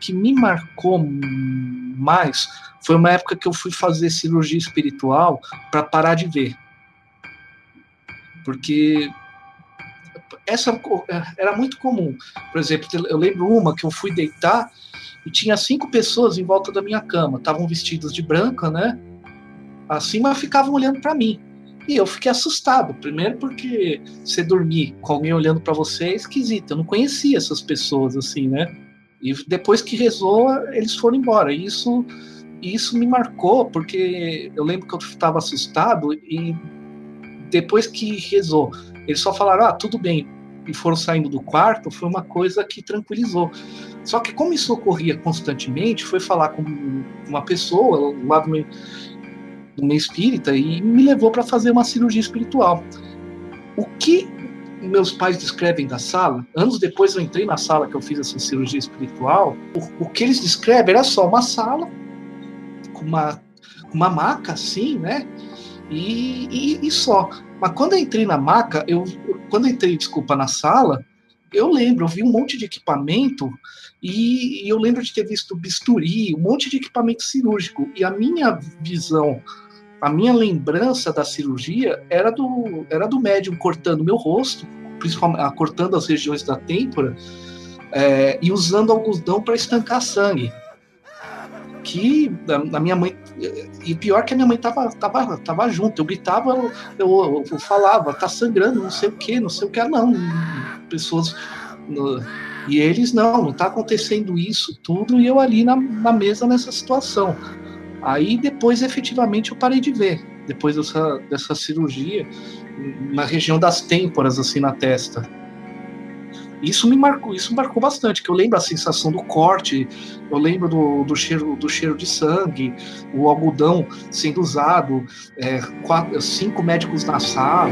que me marcou mais foi uma época que eu fui fazer cirurgia espiritual para parar de ver. Porque essa era muito comum. Por exemplo, eu lembro uma que eu fui deitar e tinha cinco pessoas em volta da minha cama. Estavam vestidas de branca, né? Mas ficavam olhando para mim. E eu fiquei assustado. Primeiro porque você dormir com alguém olhando para você é esquisito. Eu não conhecia essas pessoas assim, né? E depois que rezou, eles foram embora. E isso, isso me marcou, porque eu lembro que eu estava assustado e depois que rezou, eles só falaram: ah, tudo bem, e foram saindo do quarto, foi uma coisa que tranquilizou. Só que como isso ocorria constantemente, foi falar com uma pessoa lá do meu, do meu espírita e me levou para fazer uma cirurgia espiritual. O que meus pais descrevem da sala, anos depois eu entrei na sala que eu fiz essa cirurgia espiritual, o, o que eles descrevem era só uma sala com uma, uma maca assim, né? E, e, e, só. Mas quando eu entrei na maca, eu, quando eu entrei, desculpa, na sala, eu lembro, eu vi um monte de equipamento e, e eu lembro de ter visto bisturi, um monte de equipamento cirúrgico. E a minha visão a minha lembrança da cirurgia era do, era do médium cortando meu rosto, principalmente ah, cortando as regiões da têmpora é, e usando algodão para estancar sangue. Que a, a, minha mãe. E pior que a minha mãe tava, tava, tava junto. Eu gritava, eu, eu, eu falava, tá sangrando, não sei o que, não sei o que. Não, pessoas. No, e eles, não, não tá acontecendo isso tudo, e eu ali na, na mesa nessa situação. Aí depois, efetivamente, eu parei de ver. Depois dessa, dessa cirurgia, na região das têmporas, assim, na testa. Isso me marcou, isso marcou bastante, que eu lembro a sensação do corte, eu lembro do, do cheiro, do cheiro de sangue, o algodão sendo usado, é, quatro, cinco médicos na sala.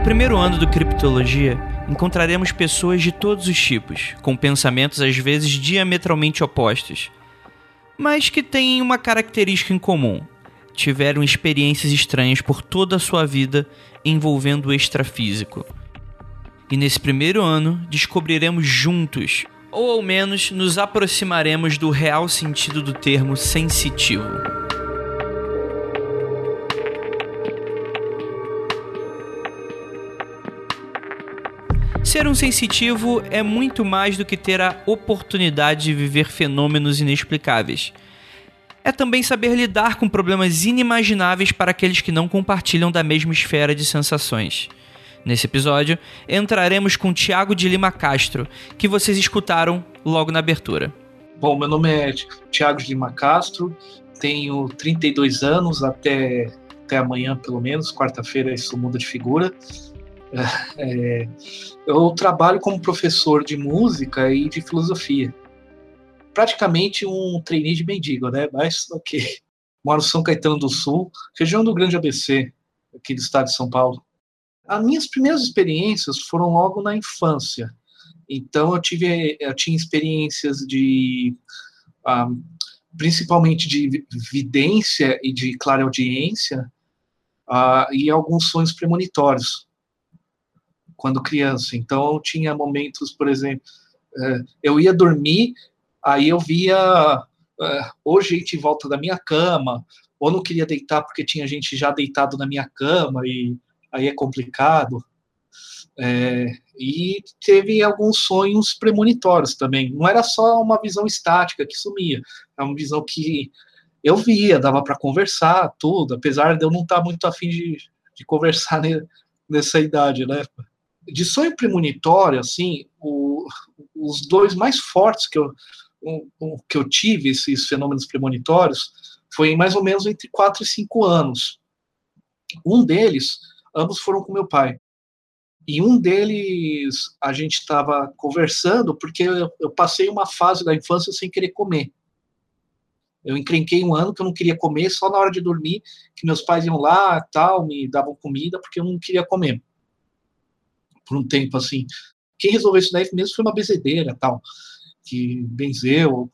Primeiro ano do Criptologia, encontraremos pessoas de todos os tipos, com pensamentos às vezes diametralmente opostos, mas que têm uma característica em comum: tiveram experiências estranhas por toda a sua vida envolvendo o extrafísico. E nesse primeiro ano descobriremos juntos, ou ao menos nos aproximaremos do real sentido do termo sensitivo. Ser um sensitivo é muito mais do que ter a oportunidade de viver fenômenos inexplicáveis. É também saber lidar com problemas inimagináveis para aqueles que não compartilham da mesma esfera de sensações. Nesse episódio, entraremos com Tiago de Lima Castro, que vocês escutaram logo na abertura. Bom, meu nome é Tiago de Lima Castro, tenho 32 anos, até, até amanhã pelo menos, quarta-feira isso muda de figura. É, eu trabalho como professor de música e de filosofia. Praticamente um trainee de mendigo, né? Mas ok. Moro em São Caetano do Sul, região do Grande ABC, aqui do estado de São Paulo. As minhas primeiras experiências foram logo na infância. Então eu tive, eu tinha experiências de, um, ah, principalmente de vidência e de clareaudiência, uh, e alguns sonhos premonitórios quando criança. Então, tinha momentos, por exemplo, é, eu ia dormir, aí eu via é, ou gente em volta da minha cama, ou não queria deitar porque tinha gente já deitado na minha cama, e aí é complicado. É, e teve alguns sonhos premonitórios também. Não era só uma visão estática que sumia, é uma visão que eu via, dava para conversar, tudo, apesar de eu não estar tá muito afim de, de conversar nessa idade, né? De sonho premonitório, assim, o, os dois mais fortes que eu, o, que eu tive, esses fenômenos premonitórios, foi mais ou menos entre 4 e 5 anos. Um deles, ambos foram com meu pai. E um deles, a gente estava conversando, porque eu, eu, passei uma fase da infância sem querer comer. Eu encrenquei um ano que eu não queria comer, só na hora de dormir, que meus pais iam lá, tal, me davam comida, porque eu não queria comer. Por um tempo, assim. Quem resolveu isso daí mesmo foi uma bezedeira, tal, que benzeu,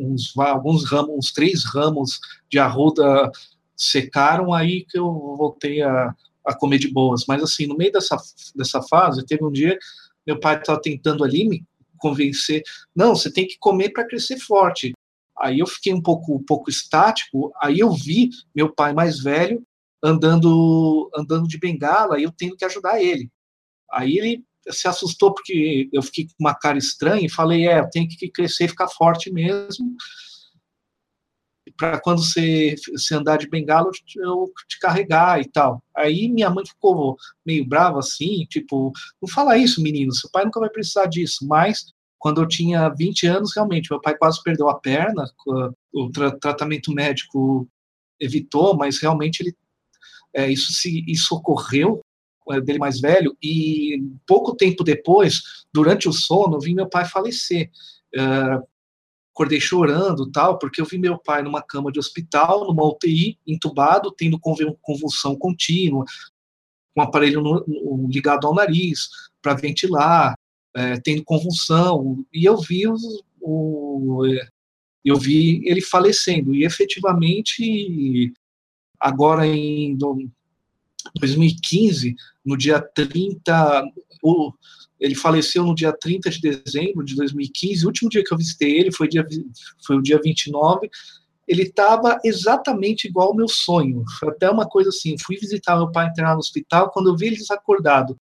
uns, alguns ramos, uns três ramos de arruda secaram, aí que eu voltei a, a comer de boas. Mas, assim, no meio dessa, dessa fase, teve um dia, meu pai estava tentando ali me convencer, não, você tem que comer para crescer forte. Aí eu fiquei um pouco, um pouco estático, aí eu vi meu pai mais velho andando andando de bengala e eu tendo que ajudar ele. Aí ele se assustou porque eu fiquei com uma cara estranha e falei, é, eu tenho que crescer e ficar forte mesmo. Para quando você, você andar de bengala eu te carregar e tal. Aí minha mãe ficou meio brava assim, tipo, não fala isso, menino, seu pai nunca vai precisar disso, mas quando eu tinha 20 anos, realmente, meu pai quase perdeu a perna, o tra tratamento médico evitou, mas realmente ele, é, isso, se, isso ocorreu dele mais velho, e pouco tempo depois, durante o sono, vi meu pai falecer. É, acordei chorando tal, porque eu vi meu pai numa cama de hospital, numa UTI, entubado, tendo convulsão contínua, com um aparelho no, no, ligado ao nariz para ventilar, é, tendo convulsão, e eu vi o, eu vi ele falecendo, e efetivamente, agora em 2015, no dia 30, o, ele faleceu no dia 30 de dezembro de 2015, o último dia que eu visitei ele foi, dia, foi o dia 29, ele estava exatamente igual ao meu sonho, foi até uma coisa assim, fui visitar meu pai internar no hospital, quando eu vi ele desacordado,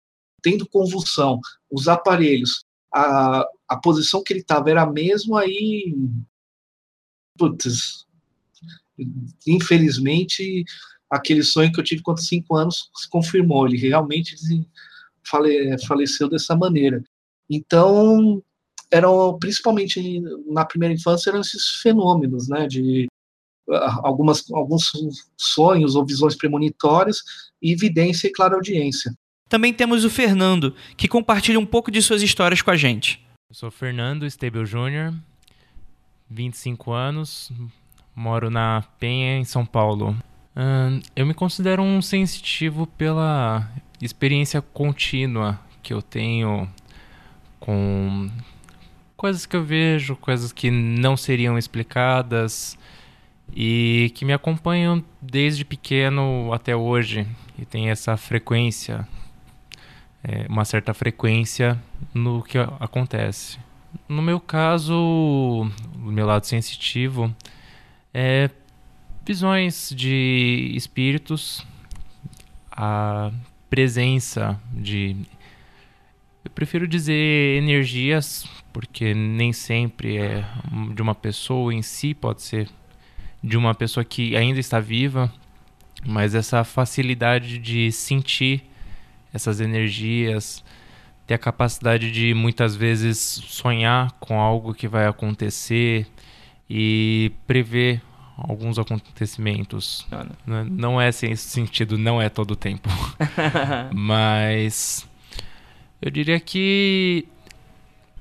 tendo convulsão, os aparelhos, a, a posição que ele estava era a mesma, aí, putz, infelizmente, aquele sonho que eu tive quando cinco anos se confirmou, ele realmente fale, faleceu dessa maneira. Então, eram, principalmente na primeira infância, eram esses fenômenos, né, de ah, algumas, alguns sonhos ou visões premonitórias e evidência e clara audiência. Também temos o Fernando, que compartilha um pouco de suas histórias com a gente. Eu sou Fernando Stable Jr., 25 anos, moro na Penha, em São Paulo. Eu me considero um sensitivo pela experiência contínua que eu tenho com coisas que eu vejo, coisas que não seriam explicadas e que me acompanham desde pequeno até hoje e tem essa frequência, é, uma certa frequência no que acontece. No meu caso, o meu lado sensitivo é visões de espíritos, a presença de. Eu prefiro dizer energias, porque nem sempre é de uma pessoa em si, pode ser de uma pessoa que ainda está viva, mas essa facilidade de sentir essas energias, ter a capacidade de muitas vezes sonhar com algo que vai acontecer e prever alguns acontecimentos. Não, não é assim, esse sentido, não é todo o tempo. Mas eu diria que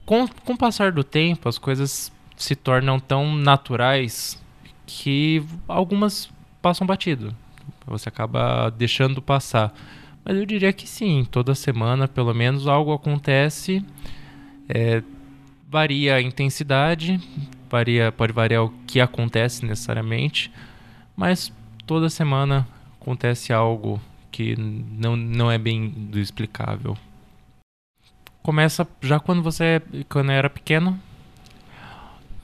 com, com o passar do tempo as coisas se tornam tão naturais que algumas passam batido. Você acaba deixando passar. Mas eu diria que sim, toda semana pelo menos algo acontece. É, varia a intensidade, varia, pode variar o que acontece necessariamente, mas toda semana acontece algo que não, não é bem do explicável. Começa já quando você quando era pequeno.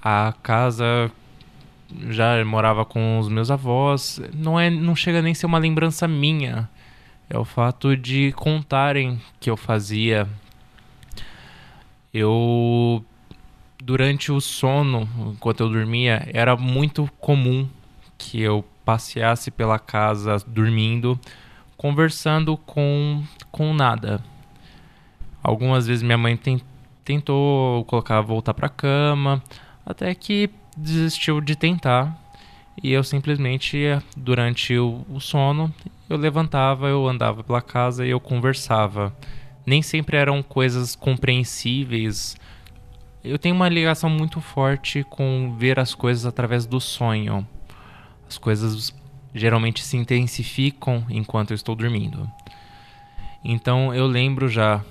A casa já morava com os meus avós, não é não chega nem a ser uma lembrança minha. É o fato de contarem que eu fazia eu durante o sono, enquanto eu dormia, era muito comum que eu passeasse pela casa dormindo, conversando com, com nada. Algumas vezes minha mãe tem, tentou colocar voltar para cama, até que desistiu de tentar. E eu simplesmente, durante o, o sono, eu levantava, eu andava pela casa e eu conversava. Nem sempre eram coisas compreensíveis eu tenho uma ligação muito forte com ver as coisas através do sonho. As coisas geralmente se intensificam enquanto eu estou dormindo. Então eu lembro já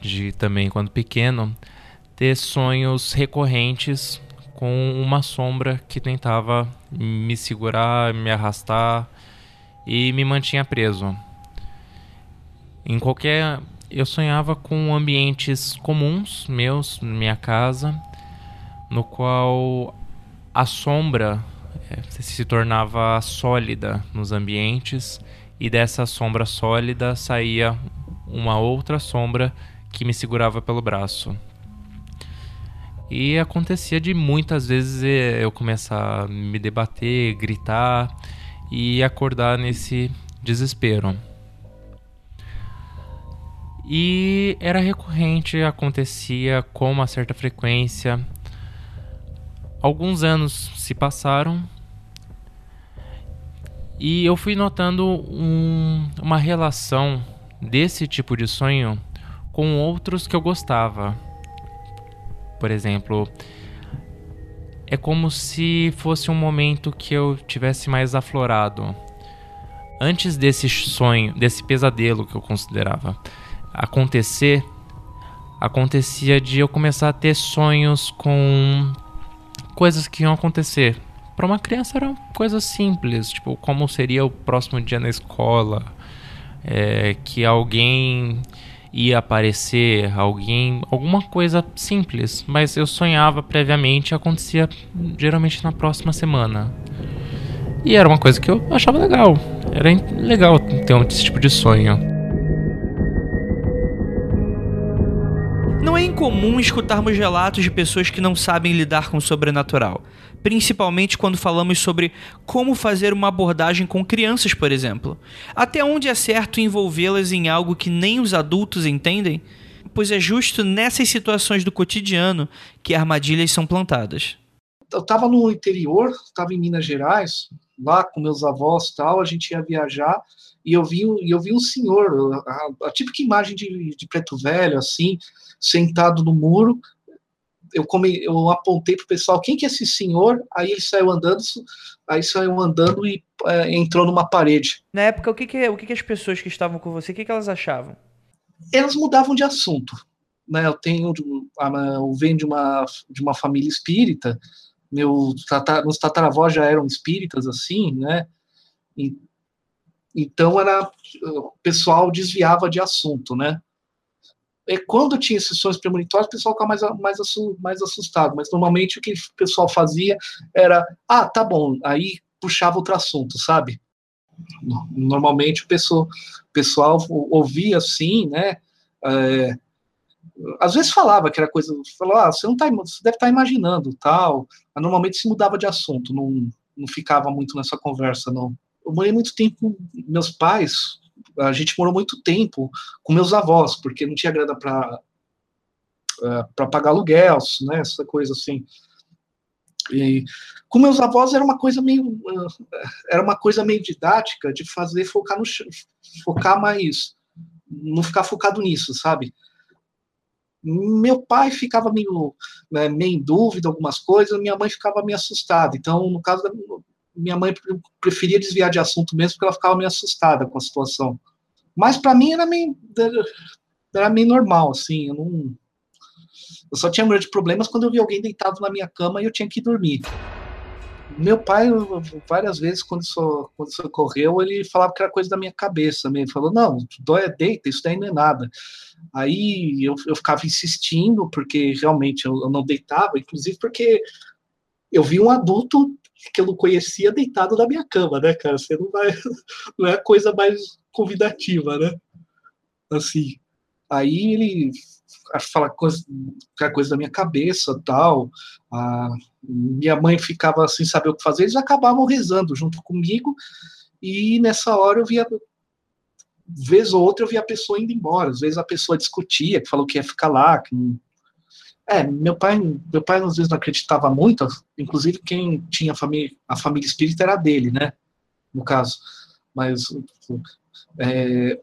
de também quando pequeno ter sonhos recorrentes com uma sombra que tentava me segurar, me arrastar e me mantinha preso. Em qualquer eu sonhava com ambientes comuns meus, minha casa, no qual a sombra é, se tornava sólida nos ambientes e dessa sombra sólida saía uma outra sombra que me segurava pelo braço. E acontecia de muitas vezes é, eu começar a me debater, gritar e acordar nesse desespero. E era recorrente, acontecia com uma certa frequência. Alguns anos se passaram e eu fui notando um, uma relação desse tipo de sonho com outros que eu gostava. Por exemplo, é como se fosse um momento que eu tivesse mais aflorado. Antes desse sonho, desse pesadelo que eu considerava acontecer, acontecia de eu começar a ter sonhos com coisas que iam acontecer. Para uma criança eram coisas simples, tipo como seria o próximo dia na escola, é, que alguém ia aparecer, alguém, alguma coisa simples, mas eu sonhava previamente, acontecia geralmente na próxima semana. E era uma coisa que eu achava legal. Era legal ter esse tipo de sonho. É incomum escutarmos relatos de pessoas que não sabem lidar com o sobrenatural, principalmente quando falamos sobre como fazer uma abordagem com crianças, por exemplo. Até onde é certo envolvê-las em algo que nem os adultos entendem? Pois é justo nessas situações do cotidiano que armadilhas são plantadas. Eu estava no interior, estava em Minas Gerais, lá com meus avós tal, a gente ia viajar e eu vi, eu vi um senhor, a, a típica imagem de, de preto velho, assim, sentado no muro. Eu, come, eu apontei pro pessoal quem que é esse senhor, aí ele saiu andando, aí saiu andando e é, entrou numa parede. Na época, o que que, o que que as pessoas que estavam com você, o que que elas achavam? Elas mudavam de assunto. Né, eu tenho, eu venho de uma, de uma família espírita, meu tatar, meus tataravós já eram espíritas, assim, né, e, então era, o pessoal desviava de assunto, né, é, quando tinha sessões premonitórias, o pessoal ficava mais, mais, mais assustado, mas normalmente o que o pessoal fazia era, ah, tá bom, aí puxava outro assunto, sabe? Normalmente o pessoal, o pessoal ouvia assim, né? É, às vezes falava que era coisa, falou, ah, você não tá, você deve estar tá imaginando, tal, mas normalmente se mudava de assunto, não, não ficava muito nessa conversa, não. Eu morei muito tempo com meus pais, a gente morou muito tempo com meus avós, porque não tinha grana para uh, para pagar aluguel, né, essa coisa assim. E com meus avós era uma coisa meio uh, era uma coisa meio didática de fazer focar no focar mais não ficar focado nisso, sabe? Meu pai ficava meio, né, meio em dúvida algumas coisas, minha mãe ficava meio assustada. Então, no caso da minha mãe preferia desviar de assunto mesmo porque ela ficava meio assustada com a situação. Mas para mim era meio, era meio normal, assim, eu não. Eu só tinha de problemas quando eu via alguém deitado na minha cama e eu tinha que dormir. Meu pai, várias vezes, quando isso, quando isso ocorreu, ele falava que era coisa da minha cabeça. Ele falou: não, dói é deita, isso daí não é nada. Aí eu, eu ficava insistindo, porque realmente eu, eu não deitava, inclusive porque eu vi um adulto que eu não conhecia deitado na minha cama, né, cara? Você não vai. Não é a coisa mais convidativa, né? Assim. Aí ele fala coisa, coisa da minha cabeça tal. A minha mãe ficava sem saber o que fazer, eles acabavam rezando junto comigo. E nessa hora eu via. Vez ou outra eu via a pessoa indo embora. Às vezes a pessoa discutia, que falou que ia ficar lá, que é, meu pai, meu pai às vezes não acreditava muito, inclusive quem tinha a família, a família espírita era dele, né? No caso. Mas é,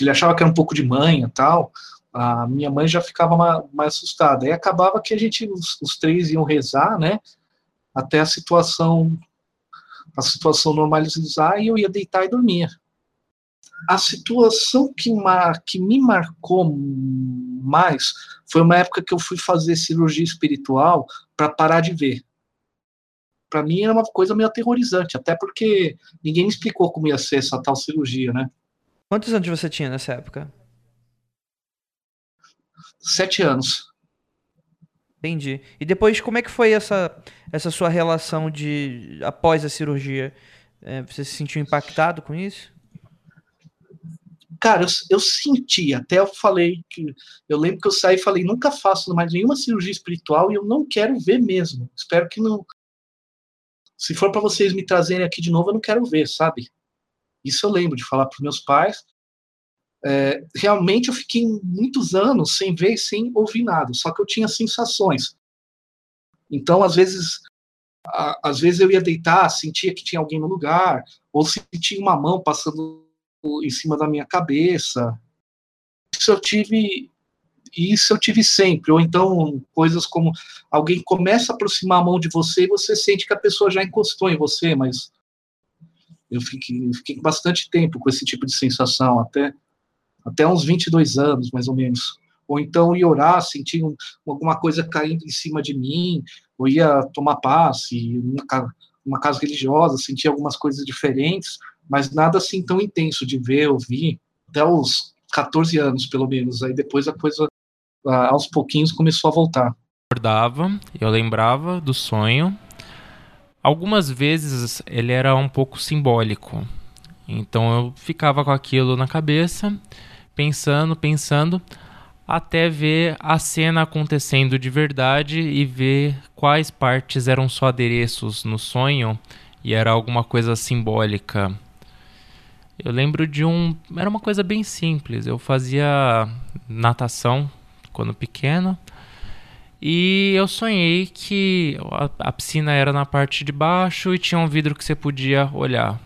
ele achava que era um pouco de manha tal, a minha mãe já ficava mais, assustada. E acabava que a gente, os, os, três iam rezar, né? Até a situação, a situação normalizar e eu ia deitar e dormir. A situação que, mar, que me marcou mais foi uma época que eu fui fazer cirurgia espiritual para parar de ver. Para mim era uma coisa meio aterrorizante, até porque ninguém me explicou como ia ser essa tal cirurgia, né? Quantos anos você tinha nessa época? Sete anos. Entendi. E depois, como é que foi essa, essa sua relação de após a cirurgia? É, você se sentiu impactado com isso? Cara, eu, eu, senti, até eu falei que. Eu lembro que eu saí e falei: nunca faço mais nenhuma cirurgia espiritual e eu não quero ver mesmo. Espero que não. Se for para vocês me trazerem aqui de novo, eu não quero ver, sabe? Isso eu lembro de falar para meus pais. É, realmente eu fiquei muitos anos sem ver sem ouvir nada, só que eu tinha sensações. Então, às vezes, a, às vezes eu ia deitar, sentia que tinha alguém no lugar, ou sentia uma mão passando em cima da minha cabeça. Isso eu tive, isso eu tive sempre. Ou então coisas como alguém começa a aproximar a mão de você e você sente que a pessoa já encostou em você, mas eu fiquei, fiquei bastante tempo com esse tipo de sensação, até, até uns 22 anos, mais ou menos. Ou então ia orar, sentir um, alguma coisa caindo em cima de mim, ou ia tomar passe, uma, uma casa religiosa, sentir algumas coisas diferentes, mas nada assim tão intenso de ver, ouvir, até os 14 anos, pelo menos. Aí depois a coisa, aos pouquinhos, começou a voltar. Acordava, eu lembrava do sonho, Algumas vezes ele era um pouco simbólico. Então eu ficava com aquilo na cabeça, pensando, pensando, até ver a cena acontecendo de verdade e ver quais partes eram só adereços no sonho e era alguma coisa simbólica. Eu lembro de um. Era uma coisa bem simples. Eu fazia natação quando pequeno. E eu sonhei que a, piscina era na parte de baixo e tinha um vidro que você podia olhar.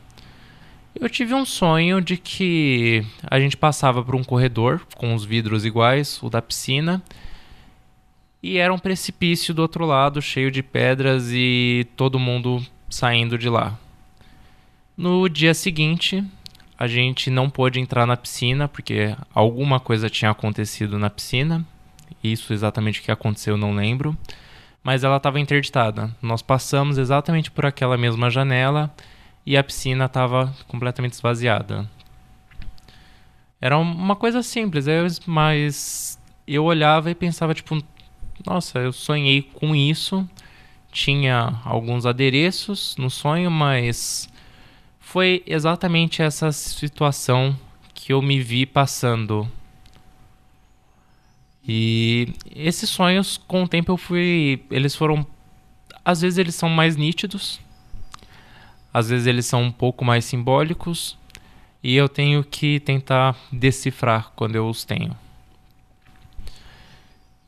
Eu tive um sonho de que a gente passava por um corredor com os vidros iguais, o da piscina, e era um precipício do outro lado, cheio de pedras e todo mundo saindo de lá. No dia seguinte, a gente não pôde entrar na piscina porque alguma coisa tinha acontecido na piscina isso exatamente o que aconteceu eu não lembro. Mas ela estava interditada. Nós passamos exatamente por aquela mesma janela e a piscina estava completamente esvaziada. Era uma coisa simples, mas eu olhava e pensava tipo, nossa, eu sonhei com isso. Tinha alguns adereços no sonho, mas foi exatamente essa situação que eu me vi passando e esses sonhos, com o tempo, eu fui. Eles foram. Às vezes eles são mais nítidos, às vezes eles são um pouco mais simbólicos, e eu tenho que tentar decifrar quando eu os tenho.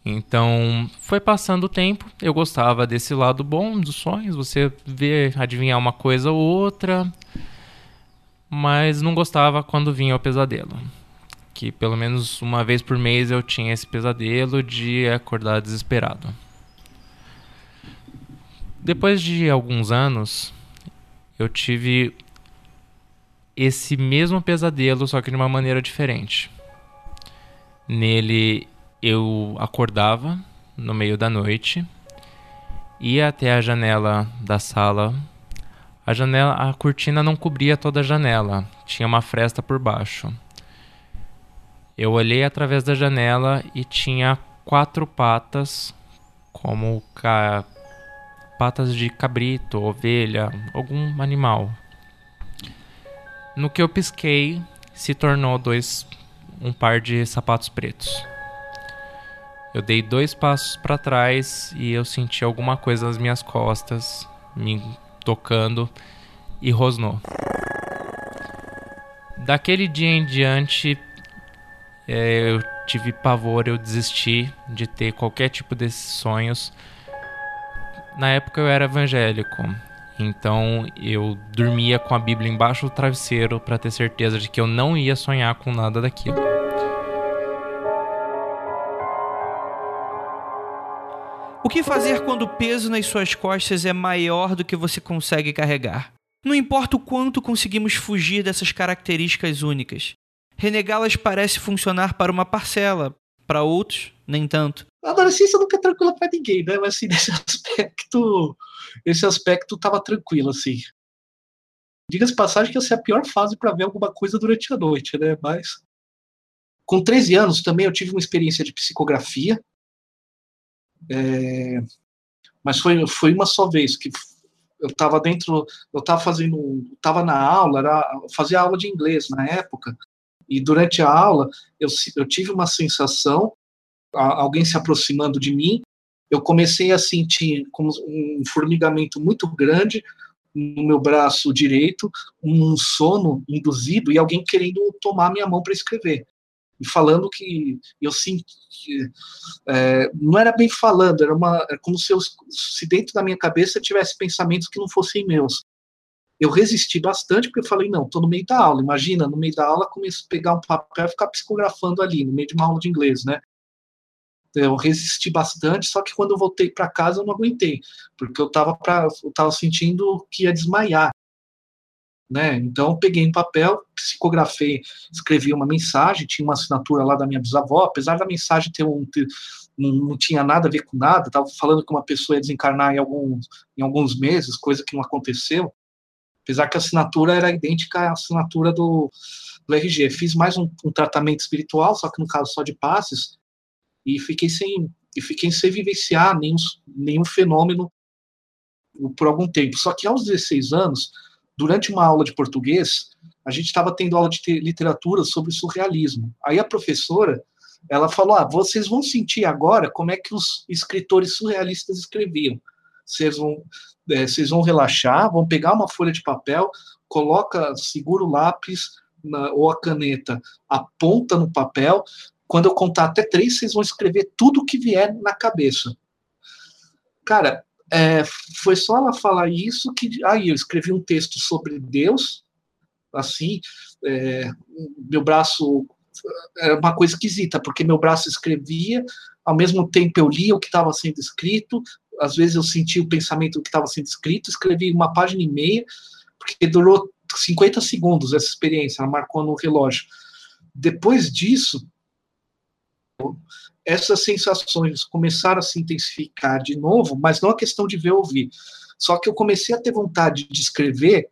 Então, foi passando o tempo, eu gostava desse lado bom dos sonhos, você vê, adivinhar uma coisa ou outra, mas não gostava quando vinha o pesadelo que pelo menos uma vez por mês eu tinha esse pesadelo de acordar desesperado. Depois de alguns anos, eu tive esse mesmo pesadelo, só que de uma maneira diferente. Nele eu acordava no meio da noite, ia até a janela da sala. A janela, a cortina não cobria toda a janela, tinha uma fresta por baixo. Eu olhei através da janela e tinha quatro patas, como ca... patas de cabrito, ovelha, algum animal. No que eu pisquei, se tornou dois um par de sapatos pretos. Eu dei dois passos para trás e eu senti alguma coisa nas minhas costas, me tocando e rosnou. Daquele dia em diante, é, eu tive pavor, eu desisti de ter qualquer tipo desses sonhos. Na época eu era evangélico, então eu dormia com a Bíblia embaixo do travesseiro para ter certeza de que eu não ia sonhar com nada daquilo. O que fazer quando o peso nas suas costas é maior do que você consegue carregar? Não importa o quanto conseguimos fugir dessas características únicas, Renegá-las parece funcionar para uma parcela, para outros, nem tanto. A adolescência nunca é tranquila para ninguém, né? Mas assim, nesse aspecto, esse aspecto tava tranquilo, assim. Diga-se passagem que essa é a pior fase para ver alguma coisa durante a noite, né? Mas com 13 anos também eu tive uma experiência de psicografia, é, mas foi, foi uma só vez que eu estava dentro, eu estava fazendo, estava na aula, era, fazia aula de inglês na época, e durante a aula eu, eu tive uma sensação, alguém se aproximando de mim, eu comecei a sentir como um formigamento muito grande no meu braço direito, um sono induzido e alguém querendo tomar minha mão para escrever. E falando que eu senti é, não era bem falando era uma era como se eu se dentro da minha cabeça tivesse pensamentos que não fossem meus eu resisti bastante porque eu falei não estou no meio da aula imagina no meio da aula começo a pegar um papel e ficar psicografando ali no meio de uma aula de inglês né eu resisti bastante só que quando eu voltei para casa eu não aguentei porque eu estava eu tava sentindo que ia desmaiar né? Então, peguei um papel, psicografei, escrevi uma mensagem, tinha uma assinatura lá da minha bisavó, apesar da mensagem ter um. Ter, não, tinha nada a ver com nada, estava falando que uma pessoa ia desencarnar em alguns, em alguns meses, coisa que não aconteceu, apesar que a assinatura era idêntica à assinatura do, do RG. Fiz mais um, um tratamento espiritual, só que no caso só de passes, e fiquei sem, e fiquei sem vivenciar nenhum, nenhum fenômeno por algum tempo. Só que aos 16 anos, durante uma aula de português, a gente estava tendo aula de literatura sobre surrealismo. Aí a professora, ela falou: ah, vocês vão sentir agora como é que os escritores surrealistas escreviam. Vocês vão, é, vocês vão relaxar, vão pegar uma folha de papel, coloca, segura o lápis na, ou a caneta, aponta no papel. Quando eu contar até três, vocês vão escrever tudo que vier na cabeça. Cara, é, foi só ela falar isso que aí eu escrevi um texto sobre Deus, assim, é, meu braço era uma coisa esquisita, porque meu braço escrevia, ao mesmo tempo eu lia o que estava sendo escrito, às vezes eu sentia o pensamento que estava sendo escrito, escrevi uma página e meia, porque durou 50 segundos essa experiência, ela marcou no relógio. Depois disso, essas sensações começaram a se intensificar de novo, mas não a questão de ver ou ouvir. Só que eu comecei a ter vontade de escrever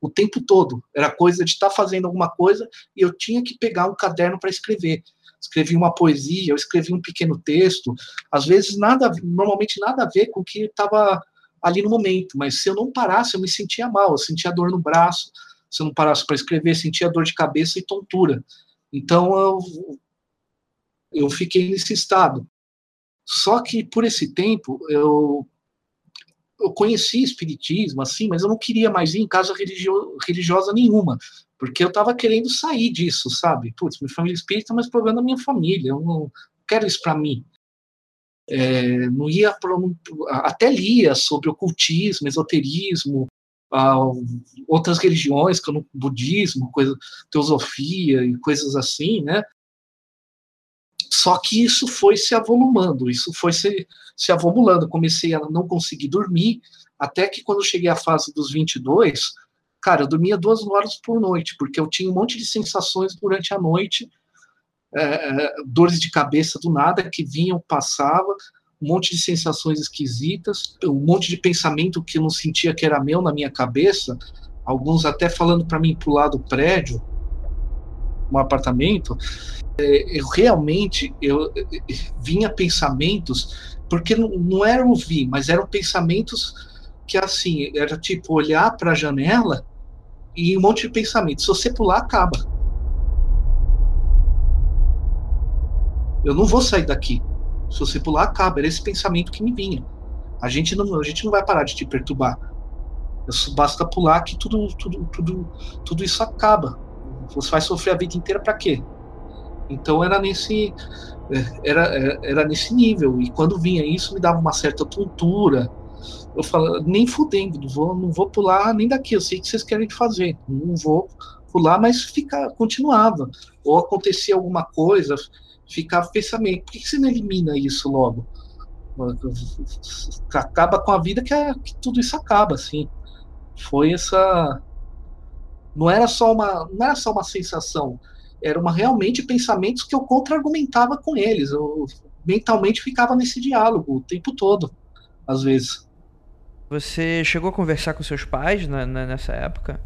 o tempo todo. Era coisa de estar tá fazendo alguma coisa e eu tinha que pegar um caderno para escrever. Escrevi uma poesia, eu escrevi um pequeno texto, às vezes nada, normalmente nada a ver com o que estava ali no momento, mas se eu não parasse, eu me sentia mal, eu sentia dor no braço, se eu não parasse para escrever, sentia dor de cabeça e tontura. Então eu eu fiquei nesse estado. Só que por esse tempo eu eu conheci espiritismo assim, mas eu não queria mais ir em casa religio religiosa nenhuma, porque eu estava querendo sair disso, sabe? Putz, minha família espírita, mas problema da minha família, eu não quero isso para mim. É, não ia pra, até lia sobre ocultismo, esoterismo, outras religiões, como budismo, coisa, teosofia e coisas assim, né? Só que isso foi se avolumando, isso foi se, se avolumando. Comecei a não conseguir dormir, até que quando cheguei à fase dos 22, cara, eu dormia duas horas por noite, porque eu tinha um monte de sensações durante a noite, é, é dores de cabeça do nada que vinham, passava, um monte de sensações esquisitas, um monte de pensamento que eu não sentia que era meu na minha cabeça, alguns até falando para mim pular do prédio, um apartamento, é, eu realmente eu, eu vinha pensamentos porque não, não era ouvir, mas eram pensamentos que assim era tipo olhar para a janela e um monte de pensamentos. Se você pular, acaba. Eu não vou sair daqui. Se você pular, acaba. Era esse pensamento que me vinha. A gente não, a gente não vai parar de te perturbar. Basta pular que tudo, tudo, tudo, tudo isso acaba. Você vai sofrer a vida inteira para quê? Então era nesse era, era nesse nível e quando vinha isso me dava uma certa tontura. Eu falava, nem fudendo, não vou, não vou pular nem daqui, eu sei que vocês querem fazer, não vou pular, mas fica, continuava. Ou acontecia alguma coisa, ficava pensamento, por que você não elimina isso logo? Acaba com a vida que, é, que tudo isso acaba, assim. Foi essa. Não era só uma, não era só uma sensação, era uma realmente pensamentos que eu contra-argumentava com eles. Eu mentalmente ficava nesse diálogo o tempo todo, às vezes. Você chegou a conversar com seus pais na, na, nessa época?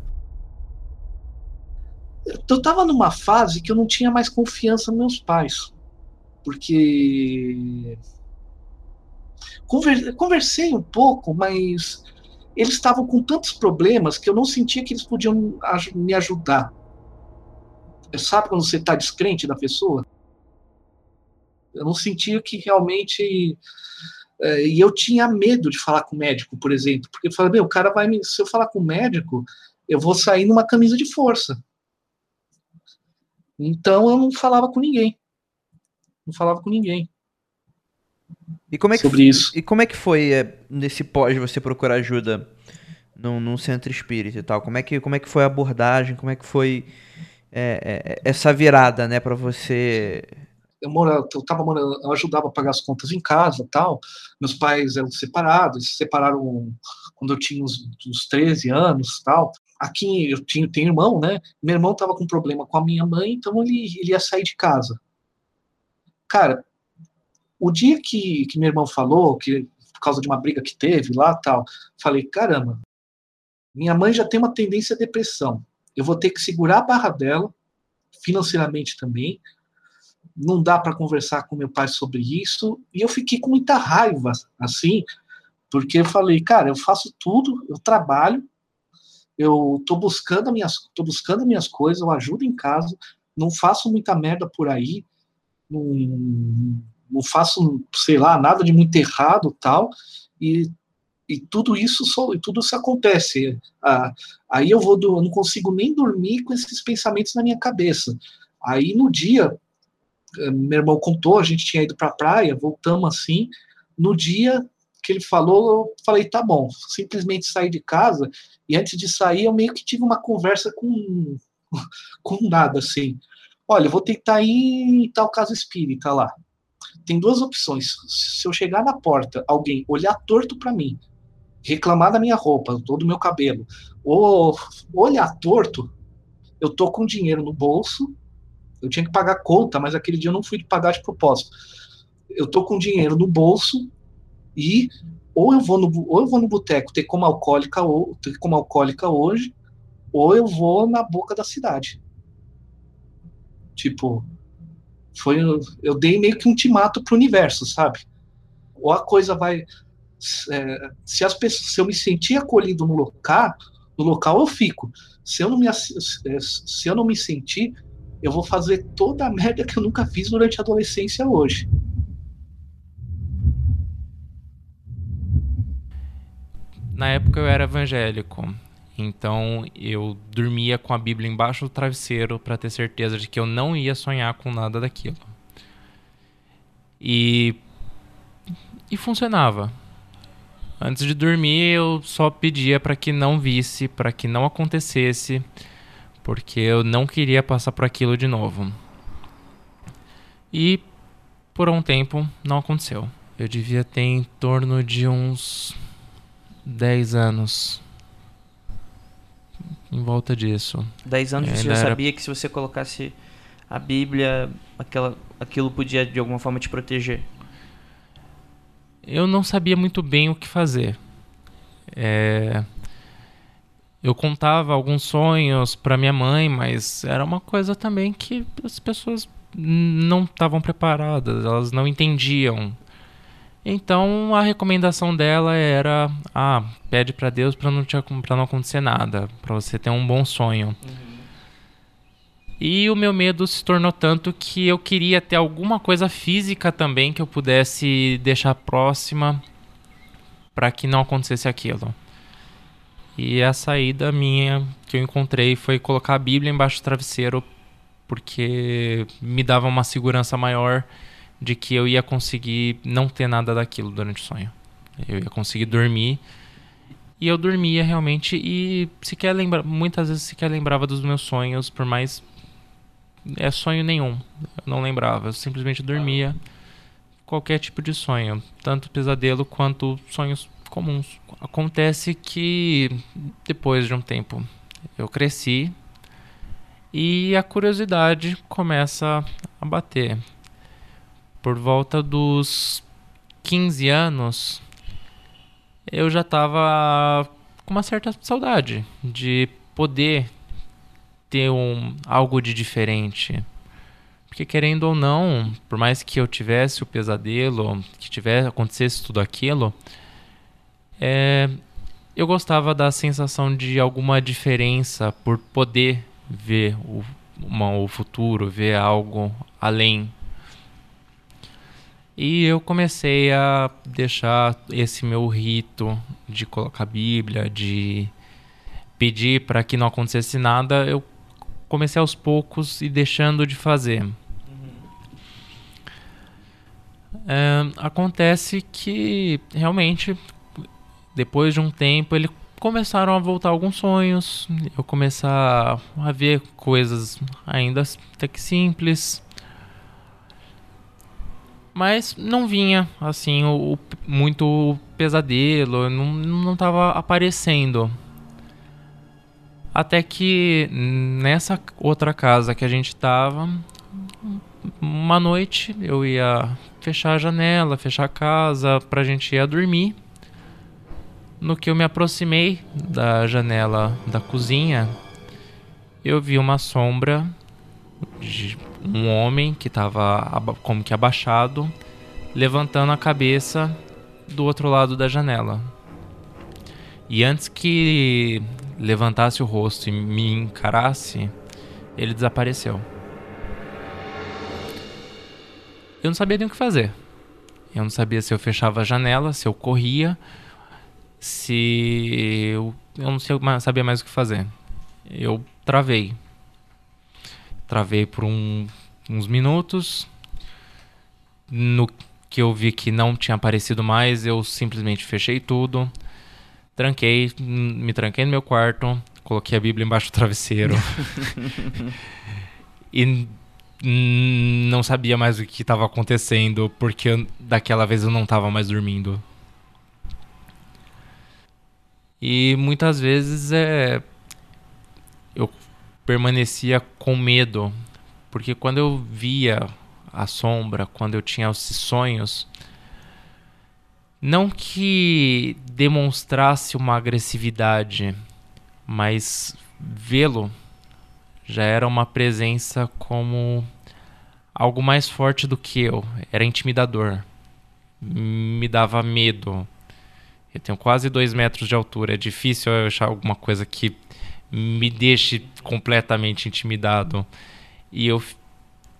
Eu estava numa fase que eu não tinha mais confiança nos meus pais, porque conversei um pouco, mas eles estavam com tantos problemas que eu não sentia que eles podiam me ajudar. Sabe quando você está descrente da pessoa? Eu não sentia que realmente. É, e eu tinha medo de falar com o médico, por exemplo, porque eu falei, meu, o cara vai me. Se eu falar com o médico, eu vou sair numa camisa de força. Então eu não falava com ninguém. Não falava com ninguém. E como é que, sobre isso. E como é que foi é, nesse pós você procurar ajuda num, num, centro espírita e tal? Como é que, como é que foi a abordagem? Como é que foi é, é, essa virada, né, para você? Eu, morava, eu, tava morando, eu ajudava a pagar as contas em casa tal. Meus pais eram separados, se separaram quando eu tinha uns, uns 13 anos tal. Aqui eu tinha, tenho irmão, né? Meu irmão tava com problema com a minha mãe, então ele, ele ia sair de casa. Cara, o dia que, que meu irmão falou, que por causa de uma briga que teve lá tal, falei, caramba, minha mãe já tem uma tendência à depressão. Eu vou ter que segurar a barra dela, financeiramente também. Não dá para conversar com meu pai sobre isso. E eu fiquei com muita raiva, assim, porque eu falei, cara, eu faço tudo, eu trabalho, eu tô buscando minhas, tô buscando minhas coisas, eu ajudo em casa, não faço muita merda por aí, não, não faço, sei lá, nada de muito errado tal, e, e tudo isso só, e tudo isso acontece. Ah, aí eu vou, eu não consigo nem dormir com esses pensamentos na minha cabeça. Aí no dia, eh, meu irmão contou, a gente tinha ido para a praia, voltamos assim, no dia que ele falou, eu falei, tá bom, simplesmente saí de casa, e antes de sair eu meio que tive uma conversa com, com nada, assim, olha, vou tentar ir em tal casa espírita lá, tem duas opções. Se eu chegar na porta, alguém olhar torto para mim, reclamar da minha roupa, todo o meu cabelo, ou olhar torto, eu tô com dinheiro no bolso, eu tinha que pagar conta, mas aquele dia eu não fui pagar de propósito. Eu tô com dinheiro no bolso e ou eu vou no ou eu vou no boteco ter como alcoólica ou ter como alcoólica hoje, ou eu vou na boca da cidade. Tipo, foi eu dei meio que um ultimato pro universo, sabe? Ou a coisa vai é, se as pessoas, se eu me sentir acolhido no local, no local eu fico. Se eu não me é, se eu não me sentir, eu vou fazer toda a merda que eu nunca fiz durante a adolescência hoje. Na época eu era evangélico, então eu dormia com a Bíblia embaixo do travesseiro para ter certeza de que eu não ia sonhar com nada daquilo. E e funcionava. Antes de dormir, eu só pedia para que não visse, para que não acontecesse, porque eu não queria passar por aquilo de novo. E por um tempo não aconteceu. Eu devia ter em torno de uns 10 anos em volta disso. Dez anos você já era... sabia que se você colocasse a Bíblia, aquela, aquilo podia de alguma forma te proteger? Eu não sabia muito bem o que fazer. É... Eu contava alguns sonhos para minha mãe, mas era uma coisa também que as pessoas não estavam preparadas, elas não entendiam então a recomendação dela era: ah, pede para Deus para não, não acontecer nada, para você ter um bom sonho. Uhum. E o meu medo se tornou tanto que eu queria ter alguma coisa física também que eu pudesse deixar próxima para que não acontecesse aquilo. E a saída minha que eu encontrei foi colocar a Bíblia embaixo do travesseiro porque me dava uma segurança maior de que eu ia conseguir não ter nada daquilo durante o sonho. Eu ia conseguir dormir. E eu dormia realmente e sequer lembra, muitas vezes sequer lembrava dos meus sonhos, por mais é sonho nenhum. Eu não lembrava, eu simplesmente dormia qualquer tipo de sonho, tanto pesadelo quanto sonhos comuns. Acontece que depois de um tempo eu cresci e a curiosidade começa a bater. Por volta dos 15 anos, eu já estava com uma certa saudade de poder ter um, algo de diferente. Porque querendo ou não, por mais que eu tivesse o pesadelo, que tivesse acontecesse tudo aquilo, é, eu gostava da sensação de alguma diferença por poder ver o, uma, o futuro, ver algo além. E eu comecei a deixar esse meu rito de colocar a Bíblia, de pedir para que não acontecesse nada, eu comecei aos poucos e deixando de fazer. Uhum. É, acontece que realmente depois de um tempo, ele começaram a voltar alguns sonhos, eu começar a ver coisas ainda até que simples. Mas não vinha, assim, o, o muito pesadelo, não, não tava aparecendo. Até que nessa outra casa que a gente tava, uma noite eu ia fechar a janela, fechar a casa pra gente ir dormir. No que eu me aproximei da janela da cozinha, eu vi uma sombra de um homem que estava como que abaixado, levantando a cabeça do outro lado da janela. E antes que levantasse o rosto e me encarasse, ele desapareceu. Eu não sabia nem o que fazer. Eu não sabia se eu fechava a janela, se eu corria se eu, eu não sabia mais o que fazer. Eu travei. Travei por um, uns minutos. No que eu vi que não tinha aparecido mais, eu simplesmente fechei tudo. Tranquei, me tranquei no meu quarto, coloquei a Bíblia embaixo do travesseiro. e não sabia mais o que estava acontecendo, porque daquela vez eu não estava mais dormindo. E muitas vezes é eu permanecia com medo, porque quando eu via a sombra, quando eu tinha esses sonhos, não que demonstrasse uma agressividade, mas vê-lo já era uma presença como algo mais forte do que eu, era intimidador, me dava medo. Eu tenho quase dois metros de altura. É difícil eu achar alguma coisa que me deixe completamente intimidado. E eu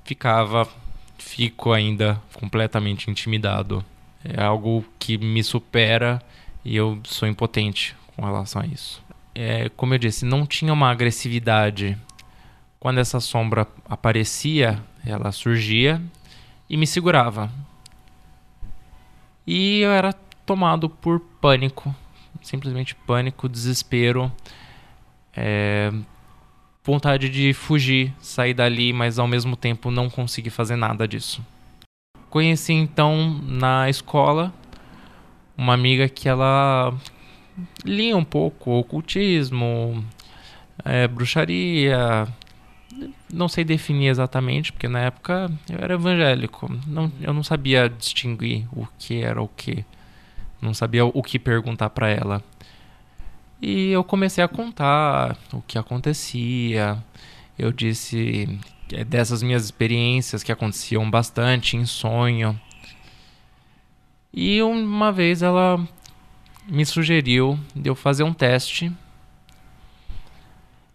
ficava, fico ainda completamente intimidado. É algo que me supera e eu sou impotente com relação a isso. É, como eu disse, não tinha uma agressividade. Quando essa sombra aparecia, ela surgia e me segurava. E eu era tomado por pânico, simplesmente pânico, desespero, é, vontade de fugir, sair dali, mas ao mesmo tempo não conseguir fazer nada disso. Conheci então na escola uma amiga que ela lia um pouco ocultismo, é, bruxaria, não sei definir exatamente, porque na época eu era evangélico, não, eu não sabia distinguir o que era o que. Não sabia o que perguntar para ela. E eu comecei a contar o que acontecia. Eu disse é dessas minhas experiências que aconteciam bastante em sonho. E uma vez ela me sugeriu de eu fazer um teste.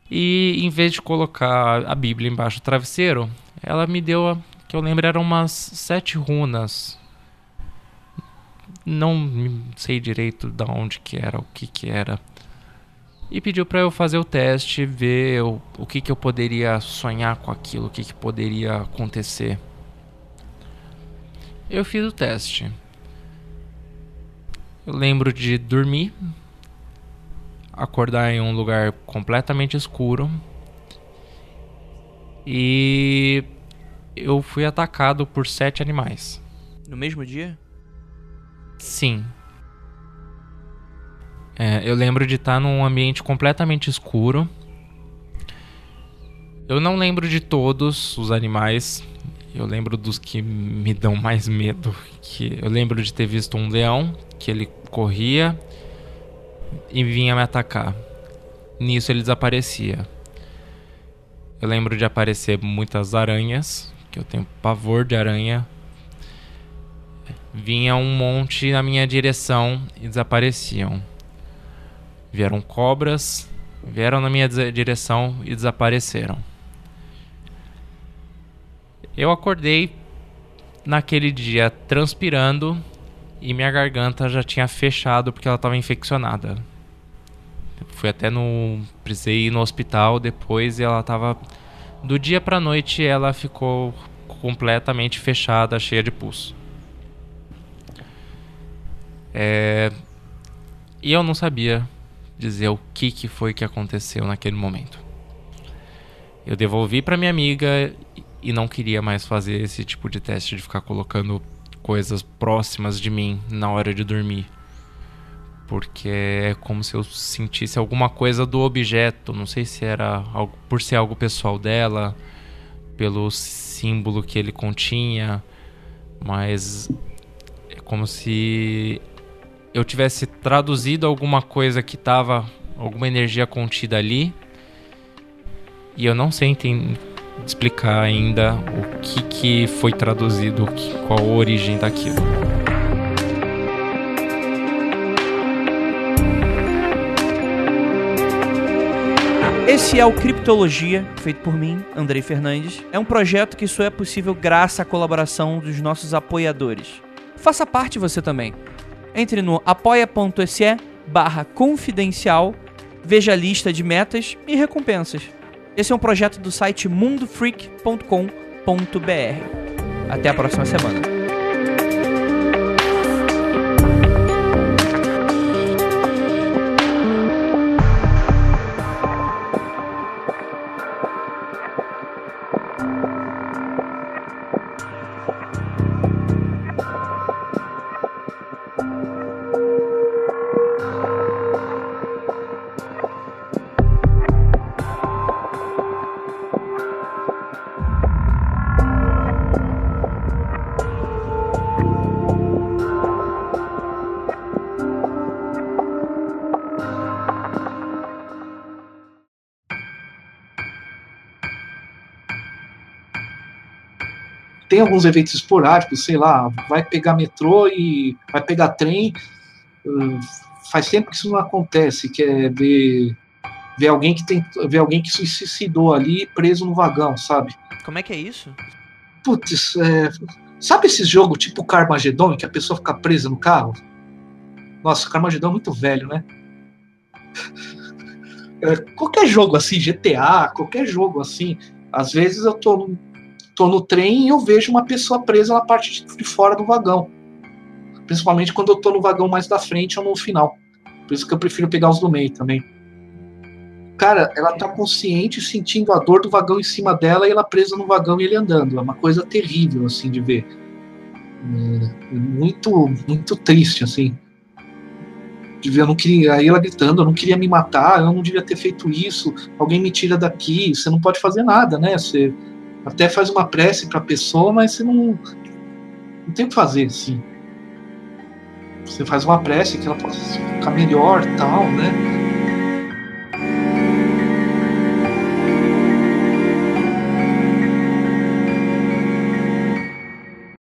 E em vez de colocar a Bíblia embaixo do travesseiro, ela me deu, que eu lembro, eram umas sete runas não sei direito de onde que era, o que que era. E pediu para eu fazer o teste, ver o, o que que eu poderia sonhar com aquilo, o que que poderia acontecer. Eu fiz o teste. Eu lembro de dormir, acordar em um lugar completamente escuro e eu fui atacado por sete animais. No mesmo dia? Sim. É, eu lembro de estar num ambiente completamente escuro. Eu não lembro de todos os animais. Eu lembro dos que me dão mais medo. Que eu lembro de ter visto um leão que ele corria e vinha me atacar. Nisso ele desaparecia. Eu lembro de aparecer muitas aranhas, que eu tenho pavor de aranha. Vinha um monte na minha direção e desapareciam. Vieram cobras, vieram na minha direção e desapareceram. Eu acordei naquele dia transpirando e minha garganta já tinha fechado porque ela estava infeccionada. Fui até no. Precisei ir no hospital depois e ela estava. Do dia pra noite ela ficou completamente fechada, cheia de pulso. É... E eu não sabia dizer o que, que foi que aconteceu naquele momento. Eu devolvi para minha amiga e não queria mais fazer esse tipo de teste de ficar colocando coisas próximas de mim na hora de dormir. Porque é como se eu sentisse alguma coisa do objeto. Não sei se era algo, por ser algo pessoal dela, pelo símbolo que ele continha, mas é como se eu tivesse traduzido alguma coisa que estava alguma energia contida ali e eu não sei entender explicar ainda o que, que foi traduzido, qual a origem daquilo. Esse é o Criptologia, feito por mim, Andrei Fernandes. É um projeto que só é possível graças à colaboração dos nossos apoiadores. Faça parte você também. Entre no apoia.se barra confidencial, veja a lista de metas e recompensas. Esse é um projeto do site mundofreak.com.br. Até a próxima semana. Tem alguns eventos esporádicos, sei lá, vai pegar metrô e vai pegar trem. Hum, faz tempo que isso não acontece, que é ver, ver alguém que tem ver alguém que se suicidou ali preso no vagão, sabe? Como é que é isso? Putz, é, sabe esse jogo tipo Carmageddon, que a pessoa fica presa no carro? Nossa, Carmageddon é muito velho, né? É, qualquer jogo assim, GTA, qualquer jogo assim, às vezes eu tô tô no trem e eu vejo uma pessoa presa na parte de fora do vagão. Principalmente quando eu tô no vagão mais da frente ou no final. Por isso que eu prefiro pegar os do meio também. Cara, ela tá consciente, sentindo a dor do vagão em cima dela e ela presa no vagão e ele andando. É uma coisa terrível, assim, de ver. É muito, muito triste, assim. De ver, eu não queria. Aí ela gritando, eu não queria me matar, eu não devia ter feito isso. Alguém me tira daqui. Você não pode fazer nada, né? Você até faz uma prece para a pessoa, mas você não, não tem o que fazer assim. Você faz uma prece que ela possa ficar melhor, tal, né?